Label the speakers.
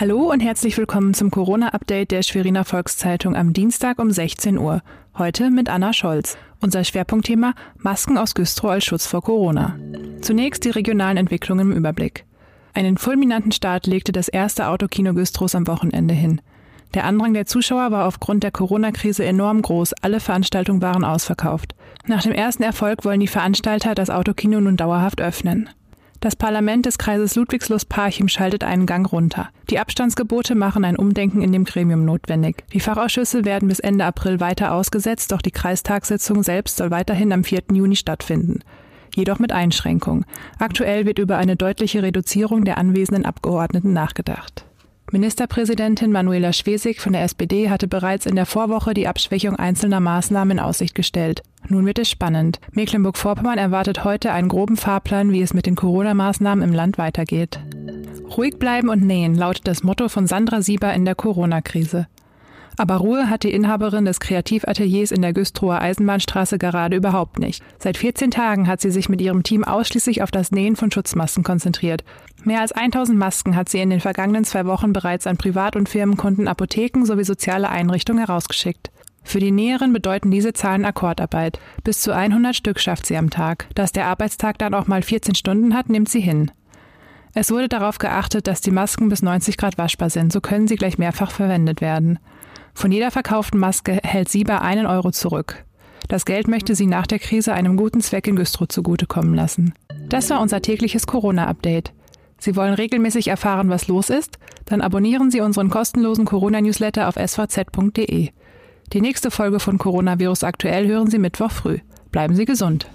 Speaker 1: Hallo und herzlich willkommen zum Corona-Update der Schweriner Volkszeitung am Dienstag um 16 Uhr. Heute mit Anna Scholz. Unser Schwerpunktthema Masken aus Güstrow als Schutz vor Corona. Zunächst die regionalen Entwicklungen im Überblick. Einen fulminanten Start legte das erste Autokino Güstrows am Wochenende hin. Der Andrang der Zuschauer war aufgrund der Corona-Krise enorm groß. Alle Veranstaltungen waren ausverkauft. Nach dem ersten Erfolg wollen die Veranstalter das Autokino nun dauerhaft öffnen. Das Parlament des Kreises Ludwigslust-Parchim schaltet einen Gang runter. Die Abstandsgebote machen ein Umdenken in dem Gremium notwendig. Die Fachausschüsse werden bis Ende April weiter ausgesetzt, doch die Kreistagssitzung selbst soll weiterhin am 4. Juni stattfinden. Jedoch mit Einschränkungen. Aktuell wird über eine deutliche Reduzierung der anwesenden Abgeordneten nachgedacht. Ministerpräsidentin Manuela Schwesig von der SPD hatte bereits in der Vorwoche die Abschwächung einzelner Maßnahmen in Aussicht gestellt. Nun wird es spannend. Mecklenburg-Vorpommern erwartet heute einen groben Fahrplan, wie es mit den Corona-Maßnahmen im Land weitergeht. Ruhig bleiben und nähen lautet das Motto von Sandra Sieber in der Corona-Krise. Aber Ruhe hat die Inhaberin des Kreativateliers in der Güstrower Eisenbahnstraße gerade überhaupt nicht. Seit 14 Tagen hat sie sich mit ihrem Team ausschließlich auf das Nähen von Schutzmasken konzentriert. Mehr als 1000 Masken hat sie in den vergangenen zwei Wochen bereits an Privat- und Firmenkunden, Apotheken sowie soziale Einrichtungen herausgeschickt. Für die Näherin bedeuten diese Zahlen Akkordarbeit. Bis zu 100 Stück schafft sie am Tag. Dass der Arbeitstag dann auch mal 14 Stunden hat, nimmt sie hin. Es wurde darauf geachtet, dass die Masken bis 90 Grad waschbar sind, so können sie gleich mehrfach verwendet werden. Von jeder verkauften Maske hält Sieber einen Euro zurück. Das Geld möchte sie nach der Krise einem guten Zweck in Güstrow zugutekommen lassen. Das war unser tägliches Corona-Update. Sie wollen regelmäßig erfahren, was los ist? Dann abonnieren Sie unseren kostenlosen Corona-Newsletter auf svz.de. Die nächste Folge von Coronavirus aktuell hören Sie Mittwoch früh. Bleiben Sie gesund.